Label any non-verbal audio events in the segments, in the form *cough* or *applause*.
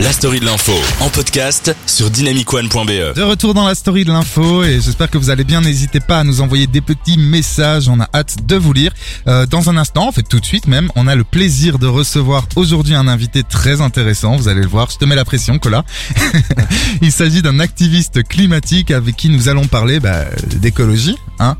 La story de l'info en podcast sur dynamicone.be. De retour dans la story de l'info et j'espère que vous allez bien. N'hésitez pas à nous envoyer des petits messages. On a hâte de vous lire. Euh, dans un instant, en fait tout de suite même, on a le plaisir de recevoir aujourd'hui un invité très intéressant. Vous allez le voir. Je te mets la pression, Cola. *laughs* Il s'agit d'un activiste climatique avec qui nous allons parler bah, d'écologie. Hein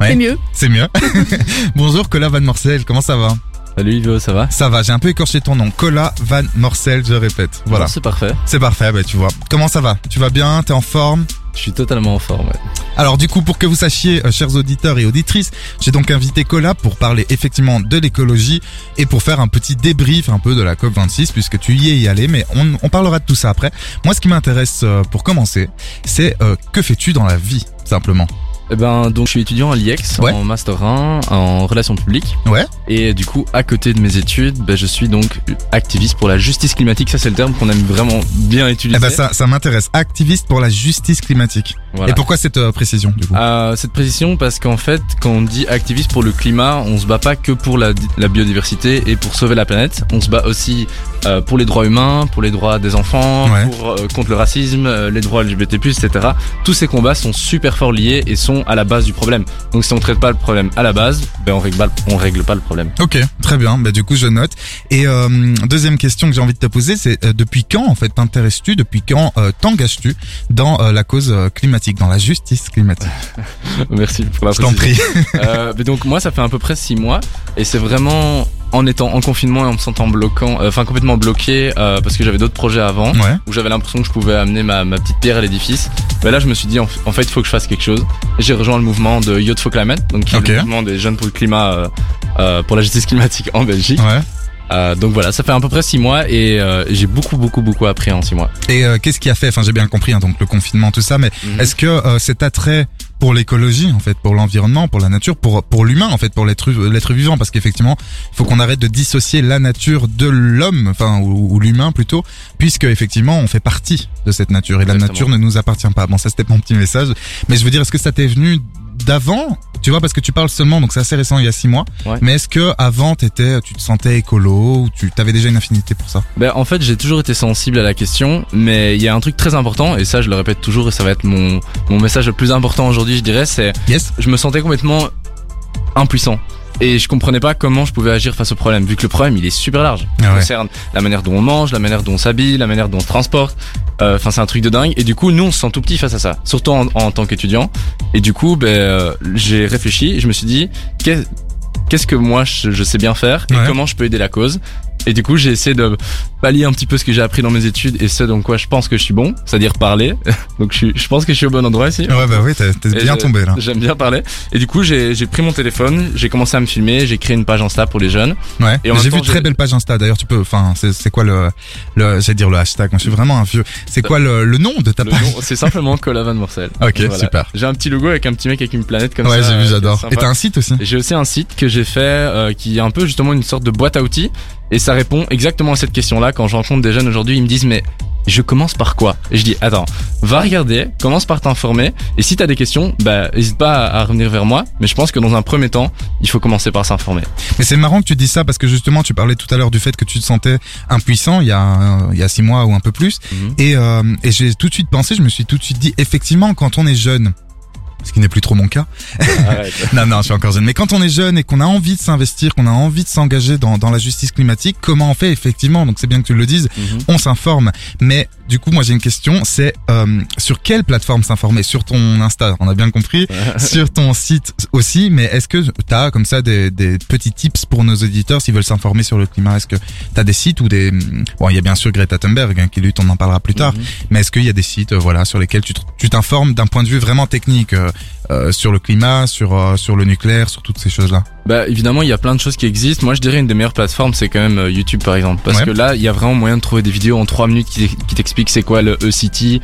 Ouais. C'est mieux. C'est mieux. *laughs* Bonjour Cola Van Morcel, comment ça va? Salut Ivo, ça va Ça va, j'ai un peu écorché ton nom. Cola Van Morcel, je répète. Voilà. Non, C'est parfait. C'est parfait, bah tu vois. Comment ça va Tu vas bien T'es en forme Je suis totalement en forme. ouais. Alors du coup, pour que vous sachiez, euh, chers auditeurs et auditrices, j'ai donc invité Cola pour parler effectivement de l'écologie et pour faire un petit débrief un peu de la COP26, puisque tu y es y allé, mais on, on parlera de tout ça après. Moi, ce qui m'intéresse euh, pour commencer, c'est euh, que fais-tu dans la vie, simplement? Eh ben, donc je suis étudiant à l'IEX Ouais. en master 1 en relations publiques. Ouais Et du coup, à côté de mes études, ben, je suis donc activiste pour la justice climatique. Ça, c'est le terme qu'on aime vraiment bien utiliser. Eh ben ça, ça m'intéresse. Activiste pour la justice climatique. Voilà. Et pourquoi cette euh, précision, du coup? Euh, cette précision parce qu'en fait, quand on dit activiste pour le climat, on se bat pas que pour la, la biodiversité et pour sauver la planète. On se bat aussi euh, pour les droits humains, pour les droits des enfants, Ouais. pour, euh, contre le racisme, euh, les droits LGBT+, etc. Tous ces combats sont super fort liés et sont à la base du problème. Donc si on traite pas le problème à la base, ben on règle pas, on règle pas le problème. Ok, très bien. Bah, du coup, je note. Et euh, deuxième question que j'ai envie de te poser, c'est euh, depuis quand, en fait, t'intéresses-tu, depuis quand euh, t'engages-tu dans euh, la cause climatique, dans la justice climatique? *laughs* Merci pour la Je t'en prie. Euh, mais donc moi ça fait à peu près six mois et c'est vraiment en étant en confinement et en me sentant bloquant, euh, enfin complètement bloqué euh, parce que j'avais d'autres projets avant Ouais. où j'avais l'impression que je pouvais amener ma, ma petite pierre à l'édifice. Mais là je me suis dit en, en fait il faut que je fasse quelque chose. J'ai rejoint le mouvement de Youth for Climate, donc qui est le mouvement des jeunes pour le climat, euh, euh, pour la justice climatique en Belgique. Ouais. Euh, donc voilà, ça fait à peu près six mois et euh, j'ai beaucoup beaucoup beaucoup appris en six mois. Et euh, qu'est-ce qui a fait, enfin j'ai bien compris, hein, donc le confinement, tout ça, mais Mhm. est-ce que euh, cet attrait pour l'écologie, en fait, pour l'environnement, pour la nature, pour pour l'humain, en fait, pour l'être l'être vivant, parce qu'effectivement, il faut qu'on arrête de dissocier la nature de l'homme, enfin ou, ou l'humain plutôt, puisque effectivement on fait partie de cette nature et la nature ne nous appartient pas. Bon, ça c'était mon petit message, mais je veux dire, est-ce que ça t'est venu d'avant tu vois parce que tu parles seulement donc c'est assez récent il y a six mois Ouais. mais est-ce que avant t'étais tu te sentais écolo ou tu t'avais déjà une affinité pour ça? Ben, en fait, j'ai toujours été sensible à la question, mais il y a un truc très important, et ça, je le répète toujours, et ça va être mon, mon message le plus important aujourd'hui, je dirais, c'est, yes je me sentais complètement impuissant. Et je comprenais pas comment je pouvais agir face au problème, vu que le problème, il est super large. Il Ah ouais. concerne la manière dont on mange, la manière dont on s'habille, la manière dont on se transporte. Euh, Enfin, c'est un truc de dingue. Et du coup, nous, on se sent tout petit face à ça, surtout en, en tant qu'étudiant. Et du coup, ben, euh, j'ai réfléchi, et je me suis dit, qu'est- qu'est-ce que moi, je, je sais bien faire, et Ouais. comment je peux aider la cause? Et du coup, j'ai essayé de pallier un petit peu ce que j'ai appris dans mes études et ce dans quoi je pense que je suis bon, c'est-à-dire parler. *laughs* Donc, je, suis, je pense que je suis au bon endroit ici. ouais bah oui t'es bien tombé là J'aime bien parler. Et du coup, j'ai j'ai pris mon téléphone, j'ai commencé à me filmer, j'ai créé une page Insta pour les jeunes. Ouais. Et J'ai vu très j'ai- belle page Insta. D'ailleurs, tu peux. Enfin, c'est c'est quoi le le. J'allais dire le hashtag. Moi, je suis vraiment un vieux. C'est quoi le, le nom de ta page c'est simplement Colavan Morcel. *laughs* Ok, Voilà. super. J'ai un petit logo avec un petit mec avec une planète comme Ouais, ça. j'ai euh, vu, est j'adore. Et t'as un site aussi. J'ai aussi un site que j'ai fait euh, qui est un peu justement une sorte de boîte à outils et ça répond exactement à cette question-là quand je rencontre des jeunes aujourd'hui, ils me disent mais je commence par quoi? Et je dis attends, va regarder, commence par t'informer et si t'as des questions, bah hésite pas à revenir vers moi, mais je pense que dans un premier temps, il faut commencer par s'informer. Mais c'est marrant que tu dis ça parce que justement, tu parlais tout à l'heure du fait que tu te sentais impuissant il y a il y a six mois ou un peu plus. Mhm. Et euh, et j'ai tout de suite pensé. Je me suis tout de suite dit effectivement quand on est jeune. Ce qui n'est plus trop mon cas. *laughs* Non, non, je suis encore jeune. Mais quand on est jeune et qu'on a envie de s'investir, qu'on a envie de s'engager dans, dans la justice climatique, comment on fait effectivement? Donc c'est bien que tu le dises. Mhm. on s'informe. Mais du coup, moi j'ai une question, c'est euh, sur quelle plateforme s'informer? Sur ton Insta, on a bien compris. sur ton site aussi, mais est-ce que tu as comme ça des, des petits tips pour nos auditeurs s'ils veulent s'informer sur le climat? Est-ce que tu as des sites ou des... Bon, il y a bien sûr Greta Thunberg hein, qui lutte, on en parlera plus tard, Mhm. mais est-ce qu'il y a des sites euh, voilà, sur lesquels tu t'informes d'un point de vue vraiment technique euh, euh, sur le climat, sur, euh, sur le nucléaire, sur toutes ces choses-là? Bah évidemment il y a plein de choses qui existent. Moi je dirais une des meilleures plateformes c'est quand même euh, YouTube par exemple parce Ouais. que là il y a vraiment moyen de trouver des vidéos en 3 minutes qui, qui t'expliquent c'est quoi le E-City.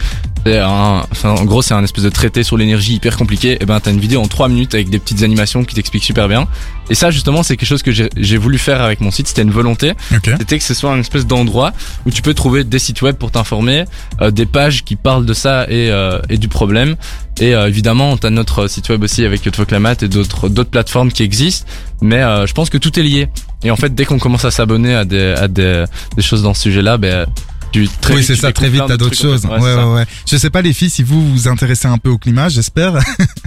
Un, enfin, en gros c'est un espèce de traité sur l'énergie hyper compliqué. Et ben t'as une vidéo en 3 minutes avec des petites animations qui t'expliquent super bien. Et ça justement c'est quelque chose que j'ai voulu faire avec mon site. C'était une volonté. Ok. C'était que ce soit un espèce d'endroit où tu peux trouver des sites web pour t'informer, euh, des pages qui parlent de ça et, euh, et du problème. Et euh, évidemment, t'as notre site web aussi avec Yotfoclamat et d'autres d'autres plateformes qui existent. Mais euh, je pense que tout est lié. Et en fait, dès qu'on commence à s'abonner à des à des, des choses dans ce sujet-là, ben tu très oui, c'est ça, très vite, t'as d'autres en choses. fait. Ouais, ouais, ouais. Je sais pas, les filles, si vous vous intéressez un peu au climat, j'espère.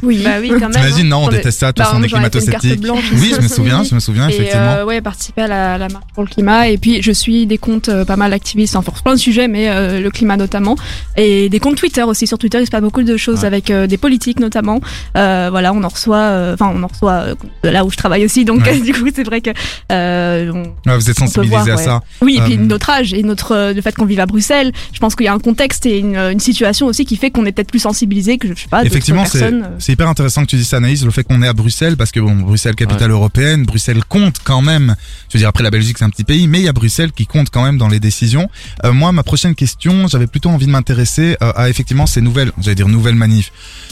Oui, bah oui, quand même. *laughs* T'imagines, non, on déteste ça, tous Bah, on est moi, j'en ai fait une carte climato-sceptique. blanche Oui, je me *laughs* souviens, je me souviens, effectivement. euh, ouais, participer à la, marche pour le climat. Et puis je suis des comptes euh, pas mal activistes, enfin pour plein de sujets, mais euh, le climat notamment. Et des comptes Twitter aussi. Sur Twitter, il se passe beaucoup de choses avec des politiques notamment. Voilà, on en reçoit. Enfin, on en reçoit de là où je travaille aussi. Donc *laughs* du coup, c'est vrai que vous êtes on peut sensibilisé voir, à ça. Oui, et puis notre âge et notre le fait qu'on à Bruxelles, je pense qu'il y a un contexte et une, une situation aussi qui fait qu'on est peut-être plus sensibilisé que je sais pas Effectivement, c'est hyper intéressant que tu dises ça, Anaïs, le fait qu'on est à Bruxelles, parce que bon, Bruxelles, capitale européenne, Bruxelles compte quand même. Je veux dire, après la Belgique, c'est un petit pays, mais il y a Bruxelles qui compte quand même dans les décisions. Euh, moi, ma prochaine question, j'avais plutôt envie de m'intéresser euh, à effectivement ces nouvelles, j'allais dire nouvelles manifs.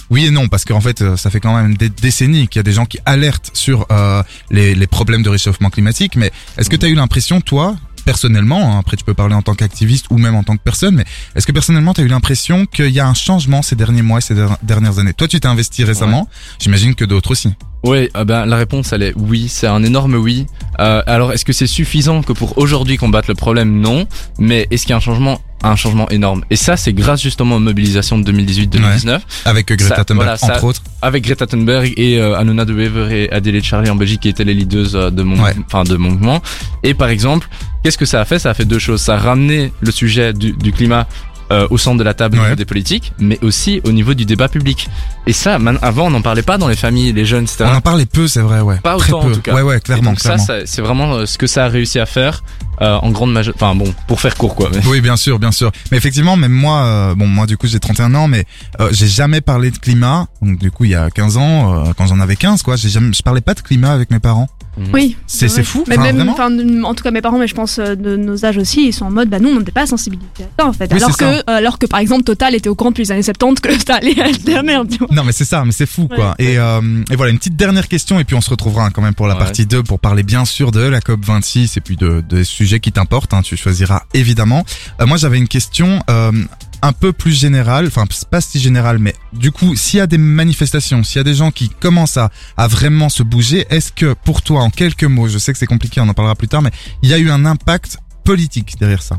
Oui et non, parce qu'en fait, euh, ça fait quand même des décennies qu'il y a des gens qui alertent sur euh, les, les problèmes de réchauffement climatique. Mais est-ce que tu as eu l'impression, toi, personnellement, hein, après tu peux parler en tant qu'activiste ou même en tant que personne, mais est-ce que personnellement tu as eu l'impression qu'il y a un changement ces derniers mois, et ces der- dernières années? Toi, tu t'es investi récemment, j'imagine que d'autres aussi. Oui, ah ben, la réponse elle est oui, c'est un énorme oui. Euh, alors est-ce que c'est suffisant que pour aujourd'hui combattre le problème? Non, mais est-ce qu'il y a un changement un changement énorme Et ça c'est grâce justement aux mobilisations de 2018-2019 Avec euh, Greta Ça, Thunberg, voilà, ça- entre autres. avec Greta Thunberg et euh, Anona de Wever et Adelaide Charlie en Belgique qui étaient les leaders euh, de mon Ouais. enfin de mon mouvement. Et par exemple, qu'est-ce que ça a fait? Ça a fait deux choses. Ça a ramené le sujet du, du climat euh, au centre de la table Ouais. des politiques, mais aussi au niveau du débat public. Et ça, avant, on n'en parlait pas dans les familles, les jeunes, etc. On en parlait peu, c'est vrai, ouais. Pas Très autant, en peu. tout cas. Ouais, ouais, Et clairement, donc clairement. ça, c'est vraiment euh, ce que ça a réussi à faire euh, en grande majorité. Enfin bon, pour faire court quoi. Mais... Oui, bien sûr, bien sûr. Mais effectivement, même moi, euh, bon, moi du coup j'ai 31 ans, mais euh, j'ai jamais parlé de climat. Donc du coup, il y a 15 ans, euh, quand j'en avais 15, quoi, j'ai jamais, je parlais pas de climat avec mes parents. Oui, C'est- fou, Mais enfin, même, enfin, en tout cas, mes parents, mais je pense euh, de nos âges aussi, ils sont en mode, bah nous, on n'était pas sensibilisés à ça en fait. Oui, alors que, alors que par exemple, Total était au courant depuis les années 70 que ça allait être la merde. Tu vois. Non, mais c'est ça, mais c'est fou, quoi. Ouais. Et, euh, et voilà, une petite dernière question, et puis on se retrouvera hein, quand même pour la Ouais. partie 2 pour parler bien sûr de la COP 26 et puis de, des sujets qui t'importent. Hein, tu choisiras évidemment. Euh, moi, j'avais une question. Euh, un peu plus générale, enfin pas si générale, mais du coup, s'il y a des manifestations, s'il y a des gens qui commencent à, à vraiment se bouger, est-ce que pour toi, en quelques mots, je sais que c'est compliqué, on en parlera plus tard, mais il y a eu un impact politique derrière ça?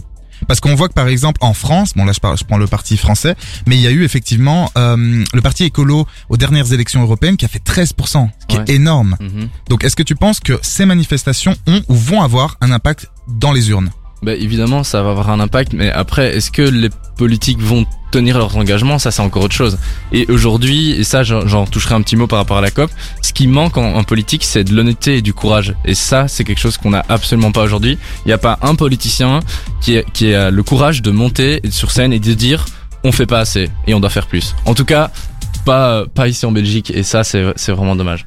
Parce qu'on voit que par exemple en France, bon là je, parle, je prends le parti français, mais il y a eu effectivement euh, le parti écolo aux dernières élections européennes qui a fait 13%, ce qui Ouais. est énorme. Mhm. Donc est-ce que tu penses que ces manifestations ont ou vont avoir un impact dans les urnes? Bah, évidemment, ça va avoir un impact, mais après, est-ce que les politiques vont tenir leurs engagements Ça, c'est encore autre chose. Et aujourd'hui, et ça, j'en toucherai un petit mot par rapport à la COP, ce qui manque en, politique, c'est de l'honnêteté et du courage. Et ça, c'est quelque chose qu'on n'a absolument pas aujourd'hui. Il n'y a pas un politicien qui, est- qui a le courage de monter sur scène et de dire on fait pas assez et on doit faire plus. En tout cas, pas, pas ici en Belgique, et ça, c'est vraiment dommage.